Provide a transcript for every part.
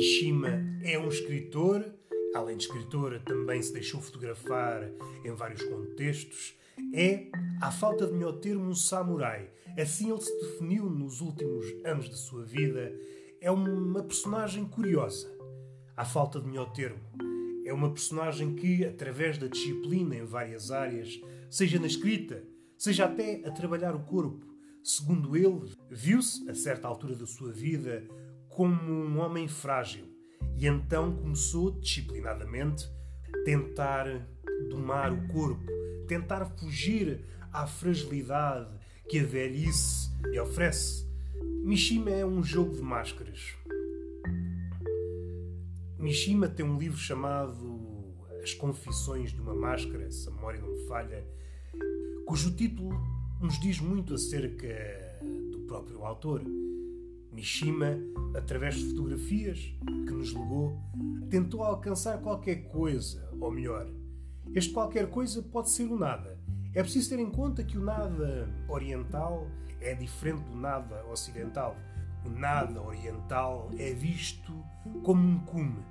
Mishima é um escritor, além de escritor, também se deixou fotografar em vários contextos. É, à falta de melhor termo, um samurai. Assim ele se definiu nos últimos anos da sua vida. É uma personagem curiosa, à falta de melhor termo. É uma personagem que, através da disciplina em várias áreas, seja na escrita, seja até a trabalhar o corpo, segundo ele, viu-se, a certa altura da sua vida, como um homem frágil e então começou disciplinadamente tentar domar o corpo, tentar fugir à fragilidade que a velhice lhe oferece. Mishima é um jogo de máscaras. Mishima tem um livro chamado As Confissões de uma Máscara, se a memória não me falha, cujo título nos diz muito acerca do próprio autor. Mishima, através de fotografias que nos legou, tentou alcançar qualquer coisa, ou melhor, este qualquer coisa pode ser o nada. É preciso ter em conta que o nada oriental é diferente do nada ocidental. O nada oriental é visto como um cume.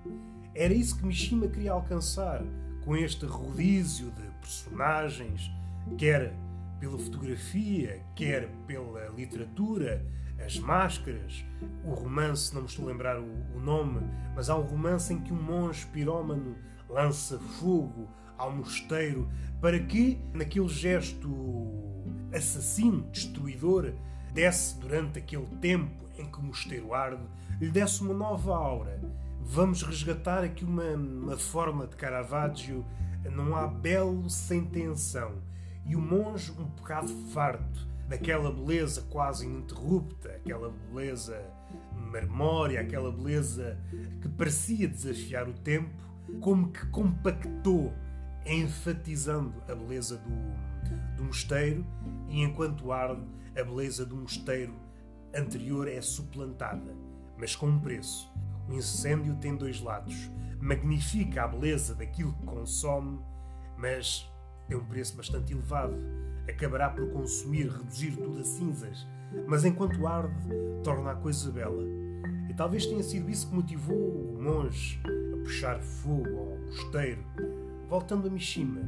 Era isso que Mishima queria alcançar com este rodízio de personagens, quer pela fotografia, quer pela literatura, as Máscaras, o romance, não me estou a lembrar o, o nome, mas há um romance em que um monge pirómano lança fogo ao mosteiro para que, naquele gesto assassino, destruidor, desse durante aquele tempo em que o mosteiro arde, lhe desse uma nova aura. Vamos resgatar aqui uma, uma forma de Caravaggio, não há belo sem tensão. E o monge, um bocado farto, daquela beleza quase ininterrupta, aquela beleza marmórea, aquela beleza que parecia desafiar o tempo, como que compactou, enfatizando a beleza do, do mosteiro, e enquanto arde, a beleza do mosteiro anterior é suplantada, mas com um preço. O incêndio tem dois lados. Magnifica a beleza daquilo que consome, mas tem um preço bastante elevado acabará por consumir, reduzir tudo a cinzas, mas enquanto arde, torna a coisa bela. E talvez tenha sido isso que motivou o monge a puxar fogo ao mosteiro. Voltando a Mishima,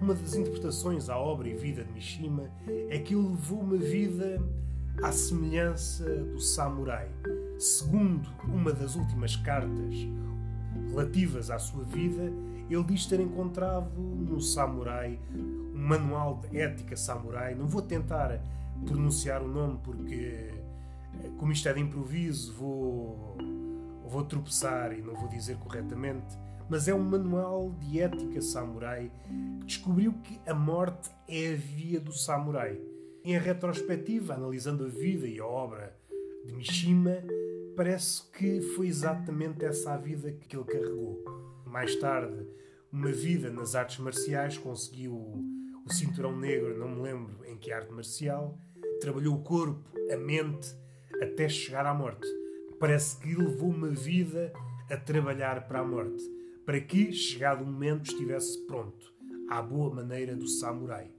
uma das interpretações à obra e vida de Mishima é que ele levou uma vida à semelhança do samurai. Segundo uma das últimas cartas relativas à sua vida, ele diz ter encontrado no samurai um manual de ética samurai. Não vou tentar pronunciar o nome porque, como isto é de improviso, vou, vou tropeçar e não vou dizer corretamente. Mas é um manual de ética samurai que descobriu que a morte é a via do samurai. Em retrospectiva, analisando a vida e a obra de Mishima, parece que foi exatamente essa a vida que ele carregou. Mais tarde, uma vida nas artes marciais, conseguiu o cinturão negro, não me lembro em que arte marcial, trabalhou o corpo, a mente, até chegar à morte. Parece que levou uma vida a trabalhar para a morte, para que, chegado o momento, estivesse pronto, à boa maneira do samurai.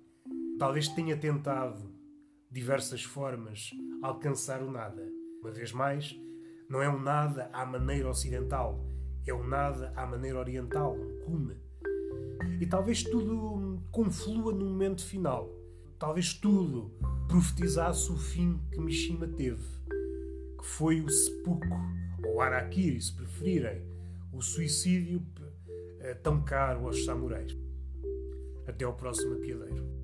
Talvez tenha tentado, diversas formas, alcançar o nada. Uma vez mais, não é um nada à maneira ocidental, é um nada à maneira oriental, um cume. E talvez tudo conflua no momento final. Talvez tudo profetizasse o fim que Mishima teve, que foi o seppuku, ou Arakiri, se preferirem, o suicídio eh, tão caro aos samurais. Até ao próximo apiadeiro.